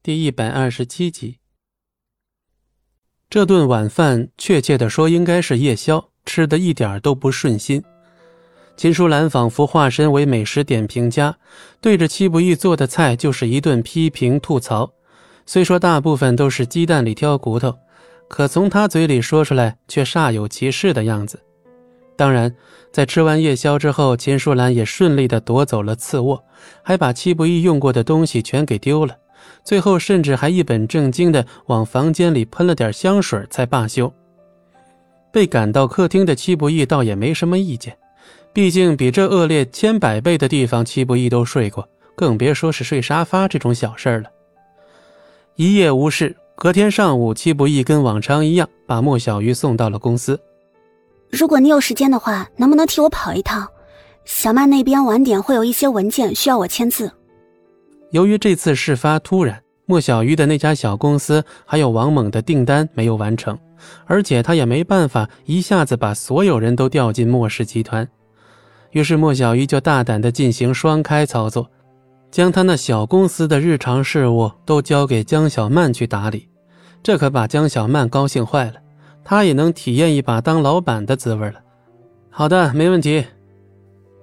第一百二十七集。这顿晚饭，确切的说，应该是夜宵，吃的一点都不顺心。秦淑兰仿佛化身为美食点评家，对着戚不义做的菜就是一顿批评吐槽。虽说大部分都是鸡蛋里挑骨头，可从他嘴里说出来却煞有其事的样子。当然，在吃完夜宵之后，秦淑兰也顺利的夺走了次卧，还把戚不义用过的东西全给丢了。最后，甚至还一本正经的往房间里喷了点香水才罢休。被赶到客厅的戚不义倒也没什么意见。毕竟比这恶劣千百倍的地方，戚不义都睡过，更别说是睡沙发这种小事了。一夜无事，隔天上午，戚不义跟往常一样把莫小鱼送到了公司。如果你有时间的话，能不能替我跑一趟？小曼那边晚点会有一些文件需要我签字。由于这次事发突然，莫小鱼的那家小公司还有王猛的订单没有完成，而且他也没办法一下子把所有人都调进莫氏集团。于是莫小鱼就大胆地进行双开操作，将他那小公司的日常事务都交给江小曼去打理，这可把江小曼高兴坏了，他也能体验一把当老板的滋味了。好的，没问题。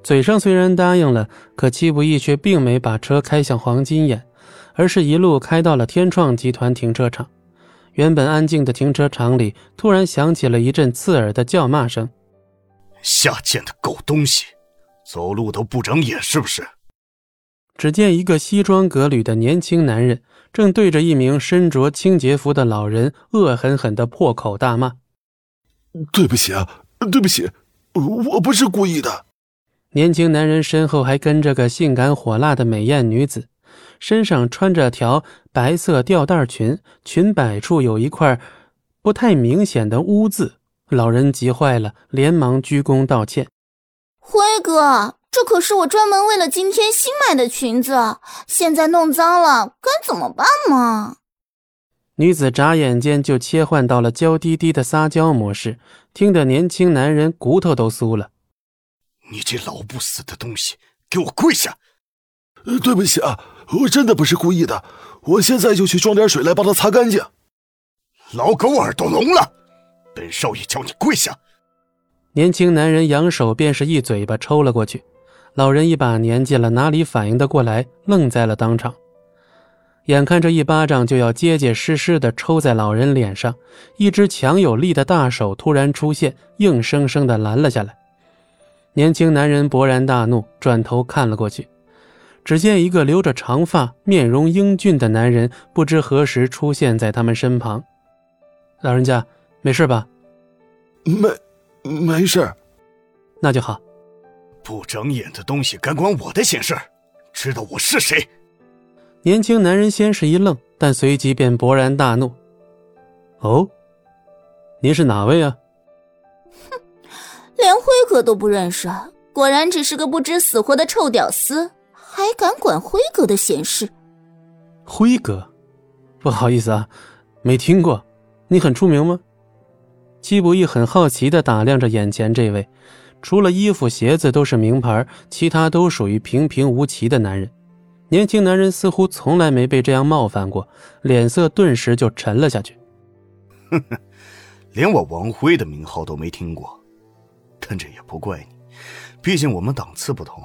嘴上虽然答应了，可戚不义却并没把车开向黄金眼，而是一路开到了天创集团停车场。原本安静的停车场里，突然响起了一阵刺耳的叫骂声：“下贱的狗东西！”走路都不长眼，是不是？只见一个西装革履的年轻男人正对着一名身着清洁服的老人恶狠狠地破口大骂：“对不起啊，对不起，我不是故意的。”年轻男人身后还跟着个性感火辣的美艳女子，身上穿着条白色吊带裙，裙摆处有一块不太明显的污渍。老人急坏了，连忙鞠躬道歉。辉哥，这可是我专门为了今天新买的裙子，现在弄脏了，该怎么办嘛？女子眨眼间就切换到了娇滴滴的撒娇模式，听得年轻男人骨头都酥了。你这老不死的东西，给我跪下！对不起啊，我真的不是故意的，我现在就去装点水来帮他擦干净。老狗耳朵聋了，本少爷叫你跪下。年轻男人扬手便是一嘴巴抽了过去，老人一把年纪了，哪里反应得过来，愣在了当场。眼看这一巴掌就要结结实实的抽在老人脸上，一只强有力的大手突然出现，硬生生的拦了下来。年轻男人勃然大怒，转头看了过去，只见一个留着长发、面容英俊的男人不知何时出现在他们身旁。老人家，没事吧？没。没事，那就好。不长眼的东西，敢管我的闲事？知道我是谁？年轻男人先是一愣，但随即便勃然大怒：“哦，您是哪位啊？”哥都不认识，果然只是个不知死活的臭屌丝，还敢管辉哥的闲事？辉哥，不好意思啊，没听过。你很出名吗？戚不易很好奇的打量着眼前这位，除了衣服鞋子都是名牌，其他都属于平平无奇的男人。年轻男人似乎从来没被这样冒犯过，脸色顿时就沉了下去。哼哼，连我王辉的名号都没听过，但这也不怪你，毕竟我们档次不同，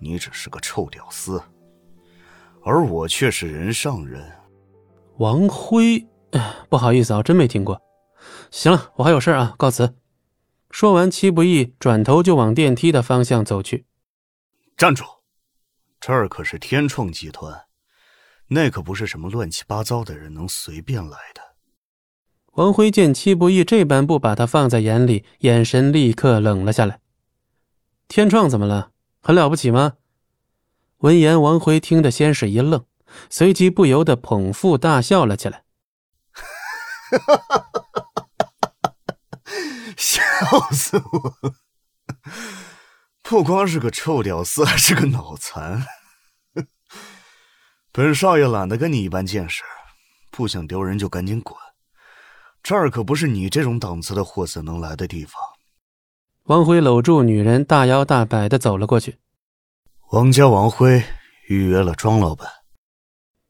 你只是个臭屌丝，而我却是人上人。王辉，不好意思啊，真没听过。行了，我还有事啊，告辞。说完，戚不易转头就往电梯的方向走去。站住！这儿可是天创集团，那可不是什么乱七八糟的人能随便来的。王辉见戚不义这般不把他放在眼里，眼神立刻冷了下来。天创怎么了？很了不起吗？闻言，王辉听得先是一愣，随即不由得捧腹大笑了起来。哈哈哈！笑死我了！不光是个臭屌丝，还是个脑残。本少爷懒得跟你一般见识，不想丢人就赶紧滚。这儿可不是你这种档次的货色能来的地方。王辉搂住女人，大摇大摆的走了过去。王家王辉预约了庄老板。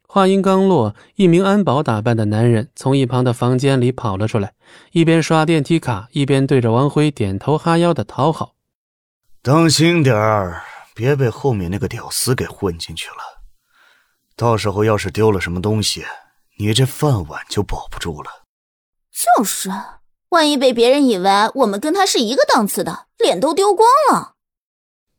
话音刚落，一名安保打扮的男人从一旁的房间里跑了出来，一边刷电梯卡，一边对着王辉点头哈腰的讨好：“当心点儿，别被后面那个屌丝给混进去了。到时候要是丢了什么东西，你这饭碗就保不住了。”就是，万一被别人以为我们跟他是一个档次的，脸都丢光了。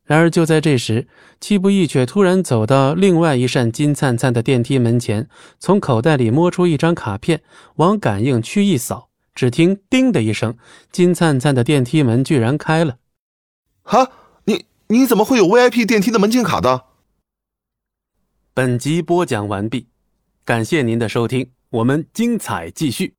然而就在这时，戚不义却突然走到另外一扇金灿灿的电梯门前，从口袋里摸出一张卡片，往感应区一扫，只听“叮”的一声，金灿灿的电梯门居然开了。哈，你你怎么会有 VIP 电梯的门禁卡的？本集播讲完毕，感谢您的收听，我们精彩继续。